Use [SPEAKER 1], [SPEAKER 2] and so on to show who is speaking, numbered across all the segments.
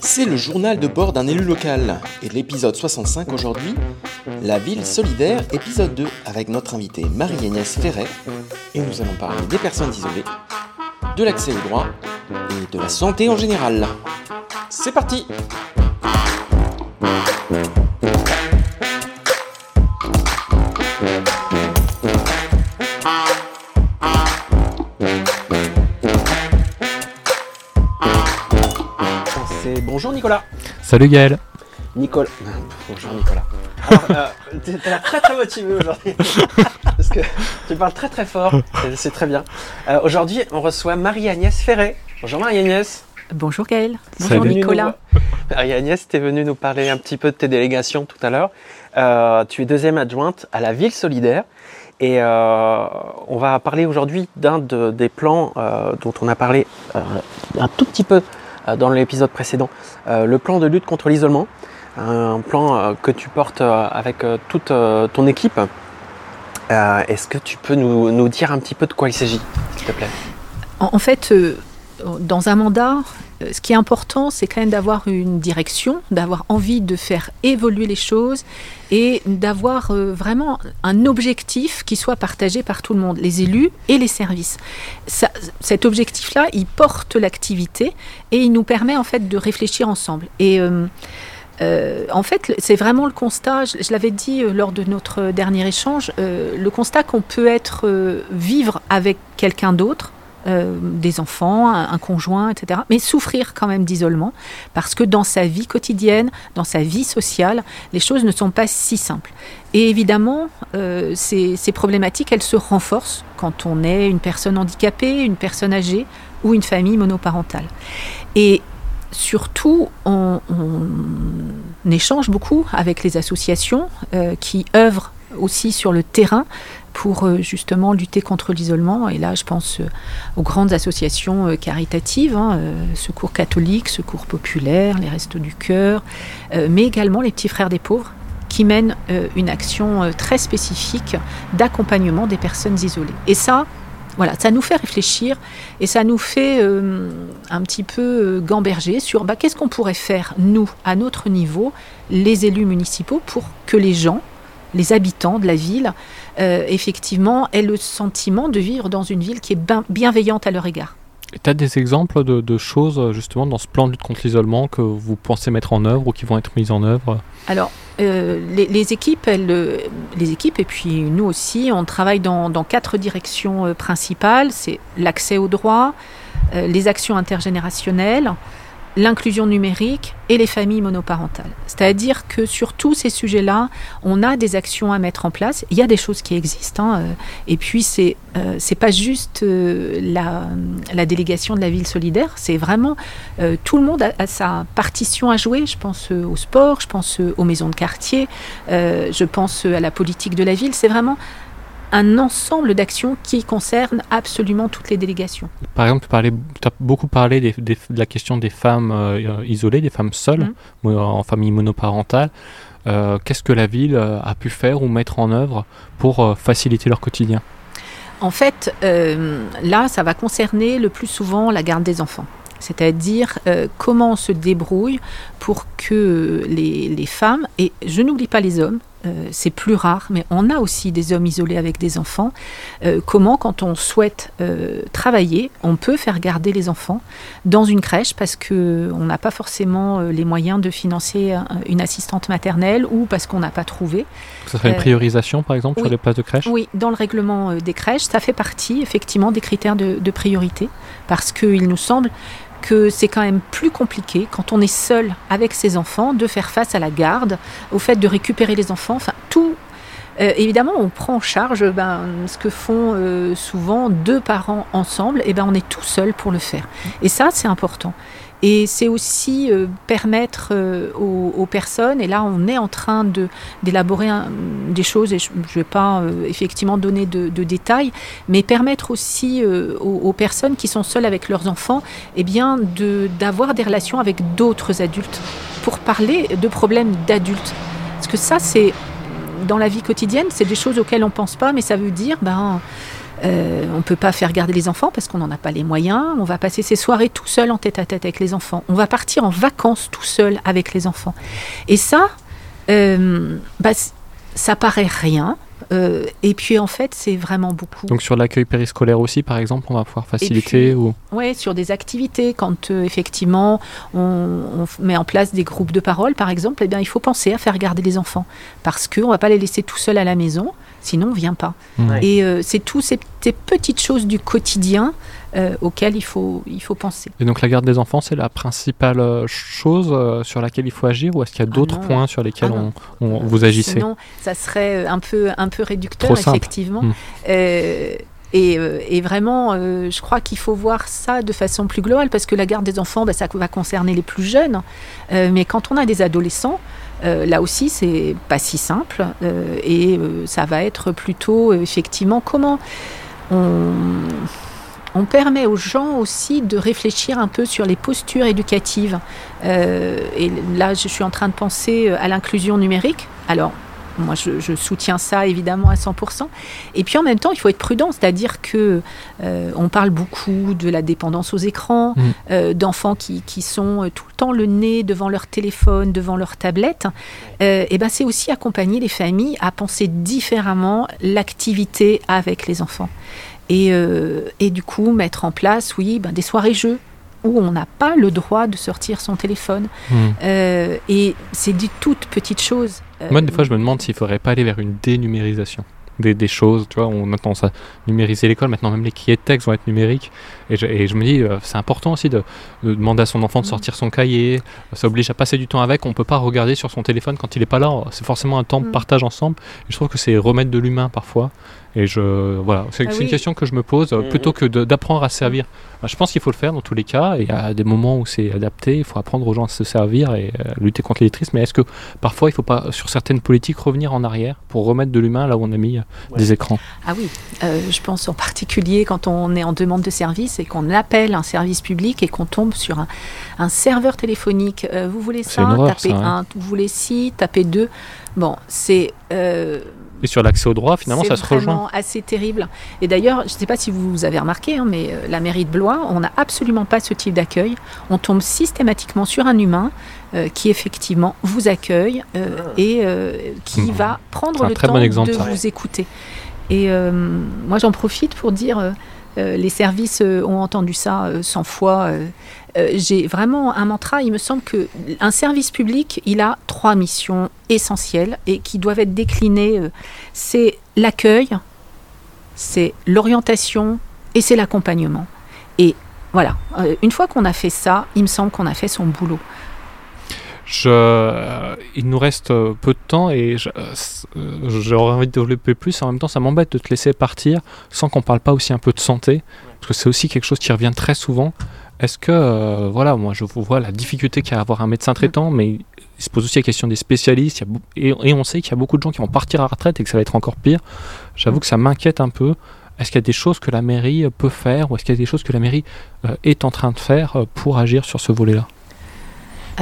[SPEAKER 1] C'est le journal de bord d'un élu local et l'épisode 65 aujourd'hui, La ville solidaire, épisode 2, avec notre invitée Marie-Agnès Ferret. Et nous allons parler des personnes isolées, de l'accès aux droits et de la santé en général. C'est parti C'est bonjour Nicolas.
[SPEAKER 2] Salut Gaël.
[SPEAKER 1] Nicolas. Bonjour Nicolas. Alors, euh, t'es- t'as l'air très très motivé aujourd'hui. Parce que tu parles très très fort. C'est très bien. Euh, aujourd'hui, on reçoit Marie-Agnès Ferret. Bonjour Marie-Agnès.
[SPEAKER 3] Bonjour Gaël.
[SPEAKER 2] Salut.
[SPEAKER 3] Bonjour Nicolas.
[SPEAKER 1] Marie-Agnès, tu es venue nous parler un petit peu de tes délégations tout à l'heure. Euh, tu es deuxième adjointe à la ville solidaire. Et euh, on va parler aujourd'hui d'un de- des plans euh, dont on a parlé euh, un tout petit peu euh, dans l'épisode précédent, euh, le plan de lutte contre l'isolement, un plan euh, que tu portes euh, avec euh, toute euh, ton équipe. Euh, Est-ce que tu peux nous, nous dire un petit peu de quoi il s'agit, s'il te plaît?
[SPEAKER 3] En, fait, euh, dans un mandat, euh, ce qui est important, c'est quand même d'avoir une direction, d'avoir envie de faire évoluer les choses et d'avoir euh, vraiment un objectif qui soit partagé par tout le monde, les élus et les services. Ça- cet objectif-là, il porte l'activité et il nous permet en fait de réfléchir ensemble. Et euh, en fait, c'est vraiment le constat, je, l'avais dit lors de notre dernier échange, le constat qu'on peut être vivre avec quelqu'un d'autre, euh, des enfants, un, conjoint, etc., mais souffrir quand même d'isolement, parce que dans sa vie quotidienne, dans sa vie sociale, les choses ne sont pas si simples. Et évidemment, euh, ces, problématiques, elles se renforcent quand on est une personne handicapée, une personne âgée ou une famille monoparentale. Et surtout, on, on échange beaucoup avec les associations euh, qui œuvrent aussi sur le terrain pour euh, justement lutter contre l'isolement. Et là, je pense euh, aux grandes associations euh, caritatives, hein, Secours catholique, Secours populaire, les Restos du Cœur, mais également les Petits Frères des Pauvres qui mènent une action très spécifique d'accompagnement des personnes isolées. Et ça, voilà, ça nous fait réfléchir et ça nous fait un petit peu gamberger sur bah, qu'est-ce qu'on pourrait faire, nous, à notre niveau, les élus municipaux, pour que les gens, les habitants de la ville, euh, effectivement, aient le sentiment de vivre dans une ville qui est bienveillante à leur égard.
[SPEAKER 2] Tu as des exemples de, de choses euh, justement dans ce plan de lutte contre l'isolement que vous pensez mettre en œuvre ou qui vont être mises en œuvre?
[SPEAKER 3] Alors, euh, les, les équipes, elles, les équipes et puis nous aussi, on travaille dans, dans quatre directions principales. C'est l'accès aux droits, euh, les actions intergénérationnelles, l'inclusion numérique et les familles monoparentales. C'est-à-dire que sur tous ces sujets-là, on a des actions à mettre en place. Il y a des choses qui existent. hein, euh, et puis, c'est euh, c'est pas juste euh, la, la délégation de la ville solidaire, c'est vraiment tout le monde a, a sa partition à jouer. Je pense au sport, je pense aux maisons de quartier, je pense à la politique de la ville. C'est vraiment un ensemble d'actions qui concernent absolument toutes les délégations.
[SPEAKER 2] Par exemple, tu as beaucoup parlé des- des- de la question des femmes euh, isolées, des femmes seules, mo- en famille monoparentale. Euh, Qu'est-ce que la ville euh, a pu faire ou mettre en œuvre pour faciliter leur quotidien?
[SPEAKER 3] En fait, euh, là, ça va concerner le plus souvent la garde des enfants. C'est-à-dire euh, comment on se débrouille pour que les, les femmes, et je n'oublie pas les hommes, euh, c'est plus rare, mais on a aussi des hommes isolés avec des enfants, euh, comment quand on souhaite euh, travailler, on peut faire garder les enfants dans une crèche parce qu'on n'a pas forcément les moyens de financer un- une assistante maternelle ou parce qu'on n'a pas trouvé.
[SPEAKER 2] Ça serait une priorisation, par exemple,
[SPEAKER 3] oui.
[SPEAKER 2] sur les places de crèche?
[SPEAKER 3] Oui, dans le règlement des crèches, ça fait partie effectivement des critères de, de priorité, parce qu'il nous semble que c'est quand même plus compliqué quand on est seul avec ses enfants de faire face à la garde, au fait de récupérer les enfants, enfin tout. euh, évidemment, on prend en charge ben, ce que font euh, souvent deux parents ensemble, et ben on est tout seul pour le faire. Et ça, c'est important. Et c'est aussi euh, permettre euh, aux, personnes, et là on est en train d'élaborer des choses, et je ne vais pas euh, effectivement donner de, détails, mais permettre aussi aux, personnes qui sont seules avec leurs enfants, eh d'avoir des relations avec d'autres adultes pour parler de problèmes d'adultes. Parce que ça, c'est dans la vie quotidienne, c'est des choses auxquelles on pense pas, mais ça veut dire, ben Euh, on ne peut pas faire garder les enfants parce qu'on n'en a pas les moyens. On va passer ses soirées tout seul en tête à tête avec les enfants. On va partir en vacances tout seul avec les enfants. Et ça, euh, bah, ça paraît rien. Euh, et puis en fait, c'est vraiment beaucoup.
[SPEAKER 2] Donc sur l'accueil périscolaire aussi, par exemple, on va pouvoir faciliter
[SPEAKER 3] puis-
[SPEAKER 2] ou?
[SPEAKER 3] Ouais, sur des activités, quand euh, effectivement on, met en place des groupes de parole, par exemple, eh bien, il faut penser à faire garder les enfants parce qu'on ne va pas les laisser tout seuls à la maison, sinon on ne vient pas.
[SPEAKER 2] Hmm.
[SPEAKER 1] Ouais.
[SPEAKER 3] Et euh, c'est toutes ces, ces petites choses du quotidien euh, auxquelles il faut, il faut penser.
[SPEAKER 2] Et donc la garde des enfants, c'est la principale euh, chose sur laquelle il faut agir ou est-ce qu'il y a
[SPEAKER 3] Ah
[SPEAKER 2] d'autres
[SPEAKER 3] non.
[SPEAKER 2] points sur lesquels
[SPEAKER 3] Ah non.
[SPEAKER 2] on, on- vous agissez?
[SPEAKER 3] Sinon, ça serait un peu, un peu réducteur, effectivement.
[SPEAKER 2] Mm.
[SPEAKER 3] Euh, et, et vraiment, euh, je crois qu'il faut voir ça de façon plus globale, parce que la garde des enfants, ben, ça va concerner les plus jeunes. Euh, mais quand on a des adolescents, euh, là aussi, c'est pas si simple. euh, et euh, ça va être plutôt, effectivement, comment on, on permet aux gens aussi de réfléchir un peu sur les postures éducatives. Et là, je suis en train de penser à l'inclusion numérique. Alors, moi, je, je soutiens ça évidemment à 100%. Et puis en même temps, il faut être prudent, c'est-à-dire que euh, on parle beaucoup de la dépendance aux écrans,
[SPEAKER 2] Mm.
[SPEAKER 3] euh, d'enfants qui, qui sont euh, tout le temps le nez devant leur téléphone, devant leur tablette. Euh, et ben, c'est aussi accompagner les familles à penser différemment l'activité avec les enfants. Et, et du coup, mettre en place, oui, ben, des soirées jeux où on n'a pas le droit de sortir son téléphone. Euh, et c'est des toutes petites choses.
[SPEAKER 2] Moi, des fois, je me demande s'il faudrait pas aller vers une dénumérisation des, des choses. Tu vois, on a tendance à numériser l'école. Maintenant, même les cahiers de texte vont être numériques. Et je, et je me dis, euh, c'est important aussi de, de demander à son enfant de
[SPEAKER 3] Mhm.
[SPEAKER 2] sortir son cahier. Ça oblige à passer du temps avec. On peut pas regarder sur son téléphone quand il est pas là. C'est forcément un temps de
[SPEAKER 3] Mhm.
[SPEAKER 2] partage ensemble. Et je trouve que c'est remettre de l'humain parfois. Et je, voilà, c'est
[SPEAKER 3] Ah
[SPEAKER 2] une question que je me pose euh,
[SPEAKER 1] Mhm.
[SPEAKER 2] plutôt que d'apprendre à se servir. Bah, je pense qu'il faut le faire dans tous les cas. Et à des moments où c'est adapté, il faut apprendre aux gens à se servir et euh, lutter contre l'illettrisme. Mais est-ce que parfois il faut pas, sur certaines politiques, revenir en arrière pour remettre de l'humain là où on a mis euh,
[SPEAKER 1] Ouais.
[SPEAKER 2] des écrans?
[SPEAKER 3] Ah oui, euh, je pense en particulier quand on est en demande de service et qu'on appelle un service public et qu'on tombe sur un, un serveur téléphonique. Euh, vous voulez ça
[SPEAKER 2] horreur,
[SPEAKER 3] Tapez
[SPEAKER 2] ça, hein.
[SPEAKER 3] un. Vous voulez ci Tapez deux. Bon, c'est. euh,
[SPEAKER 2] Et sur l'accès au droit, finalement,
[SPEAKER 3] c'est
[SPEAKER 2] ça se rejoint.
[SPEAKER 3] vraiment assez terrible. Et d'ailleurs, je ne sais pas si vous avez remarqué, hein, mais euh, la mairie de Blois, on n'a absolument pas ce type d'accueil. On tombe systématiquement sur un humain euh, qui effectivement vous accueille euh,
[SPEAKER 1] Ah.
[SPEAKER 3] et euh, qui
[SPEAKER 2] Mhm.
[SPEAKER 3] va prendre
[SPEAKER 2] C'est
[SPEAKER 3] le
[SPEAKER 2] très
[SPEAKER 3] temps
[SPEAKER 2] bon exemple,
[SPEAKER 3] de
[SPEAKER 2] ça.
[SPEAKER 3] vous écouter. Et euh, moi, j'en profite pour dire, euh, les services euh, ont entendu ça euh, 100 fois. Euh, J'ai vraiment un mantra. Il me semble que un service public, il a trois missions essentielles et qui doivent être déclinées. euh, c'est l'accueil, c'est l'orientation et c'est l'accompagnement. Et voilà, euh, une fois qu'on a fait ça, il me semble qu'on a fait son boulot.
[SPEAKER 2] Je, il nous reste peu de temps et j'aurais envie de développer plus. En même temps, ça m'embête de te laisser partir sans qu'on parle pas aussi un peu de santé, parce que c'est aussi quelque chose qui revient très souvent. Est-ce que, euh, voilà, moi je vois la difficulté qu'il y a à avoir un médecin traitant, mais il se pose aussi la question des spécialistes, et, on sait qu'il y a beaucoup de gens qui vont partir à la retraite et que ça va être encore pire. J'avoue que ça m'inquiète un peu. Est-ce qu'il y a des choses que la mairie peut faire ou est-ce qu'il y a des choses que la mairie euh, est en train de faire euh, pour agir sur ce volet-là?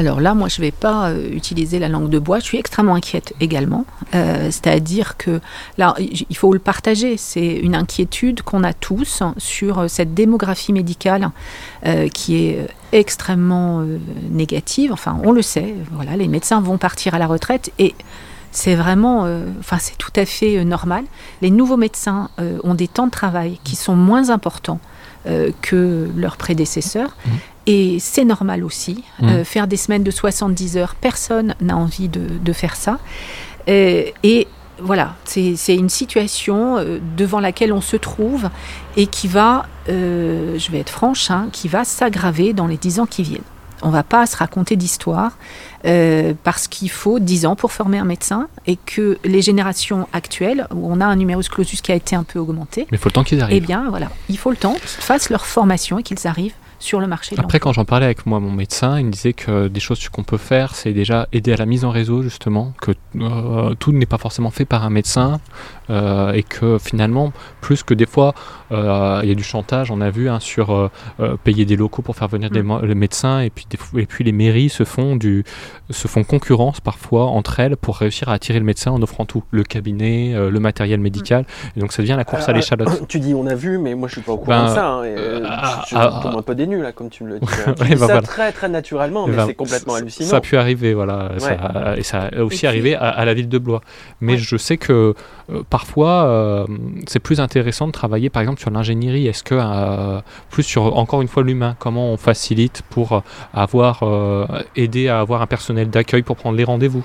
[SPEAKER 3] Alors là, moi, je ne vais pas euh, utiliser la langue de bois. Je suis extrêmement inquiète également. Euh, C'est-à-dire que là, il faut le partager. C'est une inquiétude qu'on a tous sur euh, cette démographie médicale qui est extrêmement négative. Enfin, on le sait. Voilà, les médecins vont partir à la retraite et c'est vraiment, enfin, c'est tout à fait normal. Les nouveaux médecins ont des temps de travail qui sont moins importants euh, que leurs prédécesseurs.
[SPEAKER 2] Mhm.
[SPEAKER 3] Et c'est normal aussi.
[SPEAKER 2] Mhm.
[SPEAKER 3] Euh, faire des semaines de 70 heures, personne n'a envie de, de faire ça. Euh, et voilà, c'est une situation devant laquelle on se trouve et qui va, je vais être franche, hein, qui va s'aggraver dans les dix ans qui viennent. On va pas se raconter d'histoire euh, parce qu'il faut 10 ans pour former un médecin et que les générations actuelles, où on a un numerus clausus qui a été un peu augmenté,
[SPEAKER 2] Mais il faut le temps qu'ils
[SPEAKER 3] eh
[SPEAKER 2] arrivent.
[SPEAKER 3] bien voilà, il faut le temps qu'ils fassent leur formation et qu'ils arrivent sur le marché de
[SPEAKER 2] Après, quand j'en parlais avec moi, mon médecin, il me disait que des choses qu'on peut faire, c'est déjà aider à la mise en réseau, justement, que euh, tout n'est pas forcément fait par un médecin euh, et que finalement, plus que des fois, euh, il y a du chantage, on a vu, hein, sur euh, euh, payer des locaux pour faire venir des
[SPEAKER 3] Mm.
[SPEAKER 2] les médecins et puis, des et puis les mairies se font, du, se font concurrence parfois entre elles pour réussir à attirer le médecin en offrant tout, le cabinet, euh, le matériel médical. Et donc ça devient la course à l'échalote.
[SPEAKER 1] Tu dis on a vu, mais moi je suis pas au courant
[SPEAKER 2] Ben,
[SPEAKER 1] de ça. hein, et,
[SPEAKER 2] euh,
[SPEAKER 1] euh,
[SPEAKER 2] ah,
[SPEAKER 1] je
[SPEAKER 2] ah,
[SPEAKER 1] tombe un peu des nuls là, comme tu me le dis. hein. Tu
[SPEAKER 2] Ouais,
[SPEAKER 1] dis
[SPEAKER 2] bah
[SPEAKER 1] ça
[SPEAKER 2] voilà.
[SPEAKER 1] très très naturellement, mais
[SPEAKER 2] ben,
[SPEAKER 1] c'est complètement hallucinant.
[SPEAKER 2] Ça a pu arriver, voilà. ça- et ça a aussi
[SPEAKER 3] Et puis-
[SPEAKER 2] arrivé à, à la ville de Blois. Mais
[SPEAKER 1] Ouais.
[SPEAKER 2] je sais que euh, parfois, euh, c'est plus intéressant de travailler, par exemple, sur l'ingénierie. Est-ce que, euh, plus sur, encore une fois, l'humain, comment on facilite pour avoir, aider à avoir un personnel d'accueil pour prendre les rendez-vous?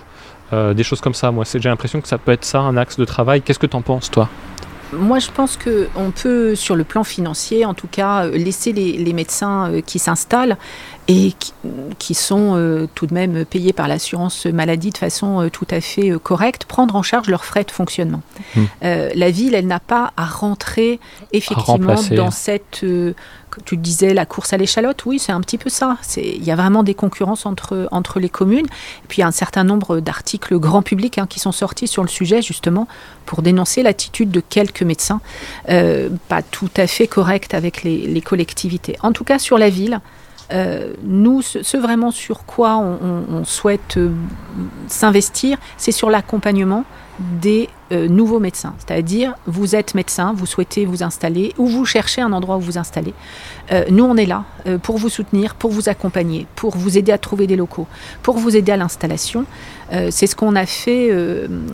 [SPEAKER 2] Des choses comme ça, moi, j'ai l'impression que ça peut être ça, un axe de travail. Qu'est-ce que tu en penses, toi?
[SPEAKER 3] Moi, je pense qu'on peut, sur le plan financier, en tout cas, laisser les, les médecins qui s'installent et qui, qui sont euh, tout de même payés par l'assurance maladie de façon euh, tout à fait euh, correcte, prendre en charge leurs frais de fonctionnement.
[SPEAKER 2] Hmm.
[SPEAKER 3] La ville, elle n'a pas à rentrer effectivement dans cette, tu disais, la course à l'échalote. Oui, c'est un petit peu ça. Il y a vraiment des concurrences entre, entre les communes. Et puis, il y a un certain nombre d'articles grand public hein, qui sont sortis sur le sujet, justement, pour dénoncer l'attitude de quelques médecins, euh, pas tout à fait correcte avec les, les collectivités. En tout cas, sur la ville, euh, nous, ce, vraiment sur quoi on, souhaite euh, s'investir, c'est sur l'accompagnement des euh, nouveaux médecins. C'est-à-dire, vous êtes médecin, vous souhaitez vous installer ou vous cherchez un endroit où vous installer. Nous, on est là pour vous soutenir, pour vous accompagner, pour vous aider à trouver des locaux, pour vous aider à l'installation. C'est ce qu'on a fait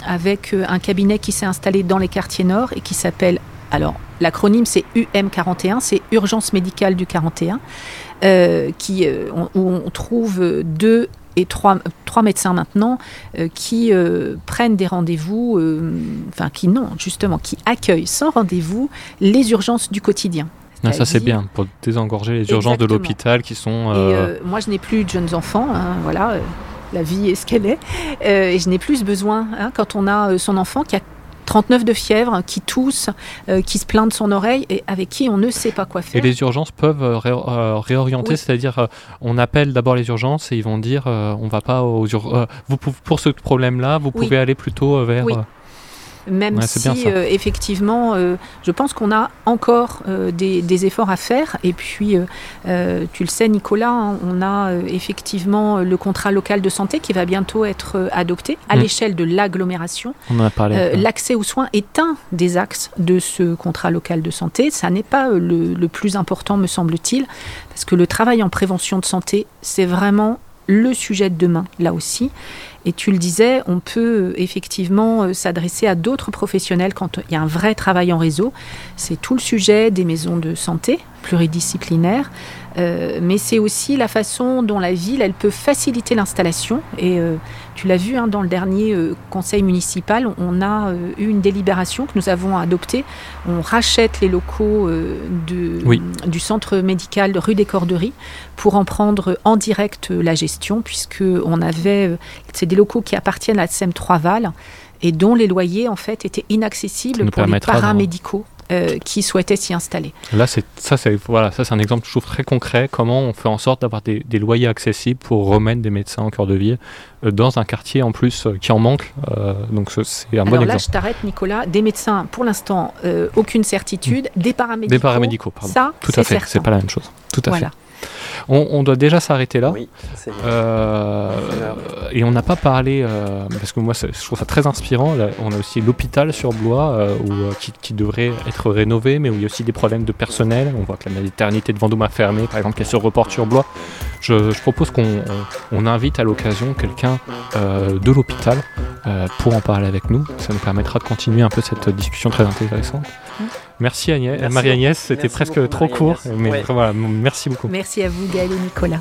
[SPEAKER 3] avec un cabinet qui s'est installé dans les quartiers nord et qui s'appelle, alors l'acronyme c'est UM41, c'est Urgence médicale du 41, euh, qui, euh, où on trouve deux et trois, trois médecins maintenant euh, qui euh, prennent des rendez-vous, euh, enfin qui non, justement, qui accueillent sans rendez-vous les urgences du quotidien.
[SPEAKER 2] Ah, Ça, c'est bien, pour désengorger les urgences de l'hôpital qui sont...
[SPEAKER 3] Et moi, je n'ai plus de jeunes enfants, hein, voilà, la vie est ce qu'elle est. Et je n'ai plus besoin, hein, quand on a son enfant qui a 39 de fièvre, qui tousse, euh, qui se plaint de son oreille et avec qui on ne sait pas quoi faire.
[SPEAKER 2] Et les urgences peuvent euh, ré- euh, réorienter,
[SPEAKER 3] Oui.
[SPEAKER 2] c'est-à-dire on appelle d'abord les urgences et ils vont dire on va pas aux urgences. vous pou- pour ce problème-là, vous
[SPEAKER 3] Oui.
[SPEAKER 2] pouvez aller plutôt vers.
[SPEAKER 3] Oui. Même
[SPEAKER 2] Ouais,
[SPEAKER 3] si, euh, effectivement, euh, je pense qu'on a encore euh, des, des efforts à faire. Et puis, tu le sais, Nicolas, hein, on a effectivement le contrat local de santé qui va bientôt être adopté à
[SPEAKER 2] Mm.
[SPEAKER 3] l'échelle de l'agglomération.
[SPEAKER 2] on en a parlé.
[SPEAKER 3] L'accès aux soins est un des axes de ce contrat local de santé. Ça n'est pas le, le plus important, me semble-t-il, parce que le travail en prévention de santé, c'est vraiment le sujet de demain, là aussi. Et tu le disais, on peut euh, effectivement euh, s'adresser à d'autres professionnels quand il y a un vrai travail en réseau. C'est tout le sujet des maisons de santé pluridisciplinaires, euh, mais c'est aussi la façon dont la ville, elle peut faciliter l'installation. Et euh, tu l'as vu hein, dans le dernier euh, conseil municipal, on a eu une délibération que nous avons adoptée. On rachète les locaux de-
[SPEAKER 2] Oui.
[SPEAKER 3] du centre médical rue des Corderies pour en prendre en direct la gestion, puisque on avait, c'est des locaux qui appartiennent à SEM 3 Val et dont les loyers en fait étaient inaccessibles pour les paramédicaux euh, qui souhaitaient s'y installer.
[SPEAKER 2] Là, c'est ça, c'est voilà, ça c'est un exemple je trouve très concret. Comment on fait en sorte d'avoir des, des loyers accessibles pour remettre des médecins en cœur de ville euh, dans un quartier en plus euh, qui en manque. Donc ce- c'est un bon
[SPEAKER 3] Alors là,
[SPEAKER 2] exemple.
[SPEAKER 3] je t'arrête, Nicolas. Des médecins, pour l'instant, aucune certitude. Des paramédicaux.
[SPEAKER 2] Des paramédicaux, pardon.
[SPEAKER 3] Ça,
[SPEAKER 2] Tout à fait. C'est pas la même chose. Tout à
[SPEAKER 3] Voilà.
[SPEAKER 2] fait. On, on doit déjà s'arrêter là.
[SPEAKER 1] Oui,
[SPEAKER 2] Euh, et on n'a pas parlé, euh, parce que moi je trouve ça très inspirant, là, on a aussi l'hôpital sur Blois euh, où, qui, qui devrait être rénové, mais où il y a aussi des problèmes de personnel. On voit que la maternité de Vendôme a fermé, par exemple, qu'elle se reporte sur Blois. Je, je propose qu'on on- on invite à l'occasion quelqu'un de l'hôpital pour en parler avec nous. Ça nous permettra de continuer un peu cette discussion très intéressante.
[SPEAKER 3] Mm.
[SPEAKER 2] Merci, Agnès,
[SPEAKER 1] Merci
[SPEAKER 2] Marie-Agnès, c'était presque
[SPEAKER 1] beaucoup,
[SPEAKER 2] trop court, mais
[SPEAKER 1] Ouais.
[SPEAKER 2] voilà, merci beaucoup.
[SPEAKER 3] Merci à vous, Gaël et Nicolas.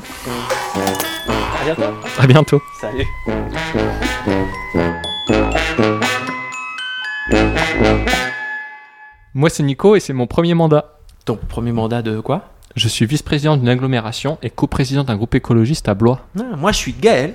[SPEAKER 1] À bientôt.
[SPEAKER 2] À bientôt.
[SPEAKER 1] Salut.
[SPEAKER 2] Moi c'est Nico et c'est mon premier mandat.
[SPEAKER 1] Ton premier mandat de quoi?
[SPEAKER 2] Je suis vice-président d'une agglomération et coprésident d'un groupe écologiste à Blois.
[SPEAKER 4] Ah, Moi, je suis Gaël,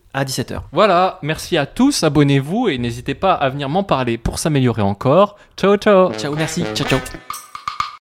[SPEAKER 4] À 17h.
[SPEAKER 2] Voilà, merci à tous, abonnez-vous et n'hésitez pas à venir m'en parler pour s'améliorer encore. Ciao ciao
[SPEAKER 4] Ciao, merci. Ciao, ciao.